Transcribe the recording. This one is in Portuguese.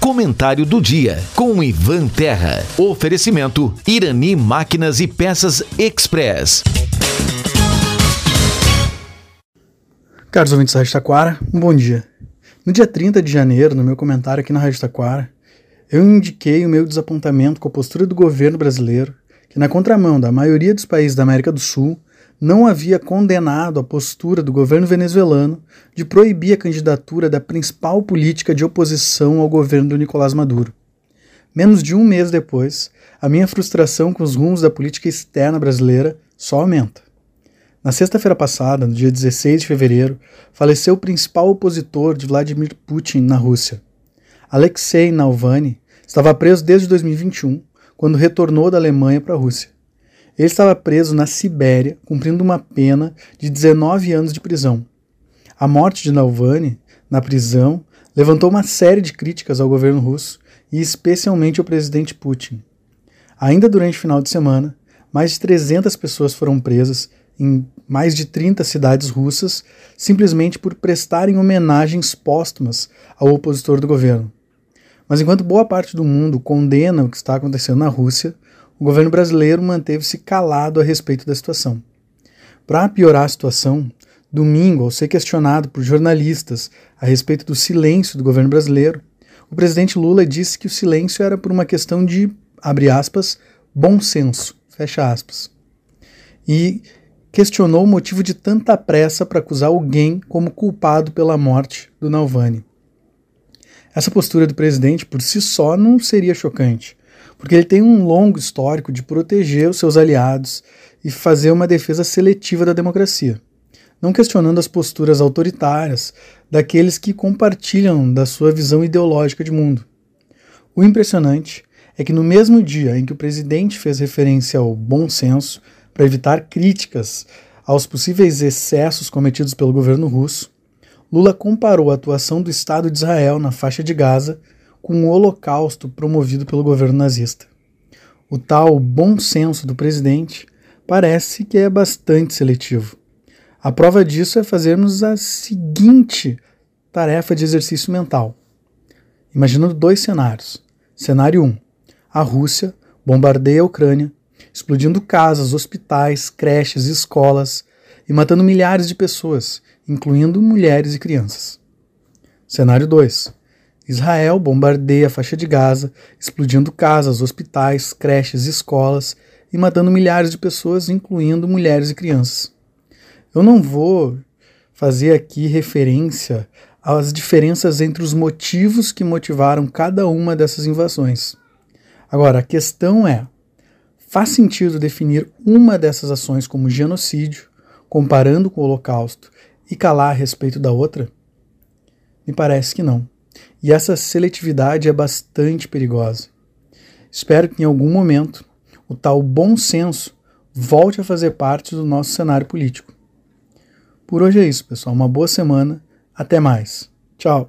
Comentário do dia com Ivan Terra. Oferecimento Irani Máquinas e Peças Express. Caros ouvintes da Rádio Taquara, um bom dia. No dia 30 de janeiro, no meu comentário aqui na Rádio Taquara, eu indiquei o meu desapontamento com a postura do governo brasileiro, que na contramão da maioria dos países da América do Sul, não havia condenado a postura do governo venezuelano de proibir a candidatura da principal política de oposição ao governo do Nicolás Maduro. Menos de um mês depois, a minha frustração com os rumos da política externa brasileira só aumenta. Na sexta-feira passada, no dia 16 de fevereiro, faleceu o principal opositor de Vladimir Putin na Rússia. Alexei Navalny estava preso desde 2021, quando retornou da Alemanha para a Rússia. Ele estava preso na Sibéria, cumprindo uma pena de 19 anos de prisão. A morte de Navalny, na prisão, levantou uma série de críticas ao governo russo e especialmente ao presidente Putin. Ainda durante o final de semana, mais de 300 pessoas foram presas em mais de 30 cidades russas simplesmente por prestarem homenagens póstumas ao opositor do governo. Mas enquanto boa parte do mundo condena o que está acontecendo na Rússia, o governo brasileiro manteve-se calado a respeito da situação. Para piorar a situação, domingo, ao ser questionado por jornalistas a respeito do silêncio do governo brasileiro, o presidente Lula disse que o silêncio era por uma questão de, abre aspas, bom senso, fecha aspas. E questionou o motivo de tanta pressa para acusar alguém como culpado pela morte do Nalvani. Essa postura do presidente por si só não seria chocante, porque ele tem um longo histórico de proteger os seus aliados e fazer uma defesa seletiva da democracia, não questionando as posturas autoritárias daqueles que compartilham da sua visão ideológica de mundo. O impressionante é que no mesmo dia em que o presidente fez referência ao bom senso para evitar críticas aos possíveis excessos cometidos pelo governo russo, Lula comparou a atuação do Estado de Israel na faixa de Gaza com o holocausto promovido pelo governo nazista. O tal bom senso do presidente parece que é bastante seletivo. A prova disso é fazermos a seguinte tarefa de exercício mental. Imaginando dois cenários. Cenário 1. Um, a Rússia bombardeia a Ucrânia, explodindo casas, hospitais, creches, escolas e matando milhares de pessoas, incluindo mulheres e crianças. Cenário 2. Israel bombardeia a faixa de Gaza, explodindo casas, hospitais, creches, escolas e matando milhares de pessoas, incluindo mulheres e crianças. Eu não vou fazer aqui referência às diferenças entre os motivos que motivaram cada uma dessas invasões. Agora, a questão é: faz sentido definir uma dessas ações como genocídio, comparando com o Holocausto, e calar a respeito da outra? Me parece que não. E essa seletividade é bastante perigosa. Espero que em algum momento o tal bom senso volte a fazer parte do nosso cenário político. Por hoje é isso, pessoal. Uma boa semana. Até mais. Tchau.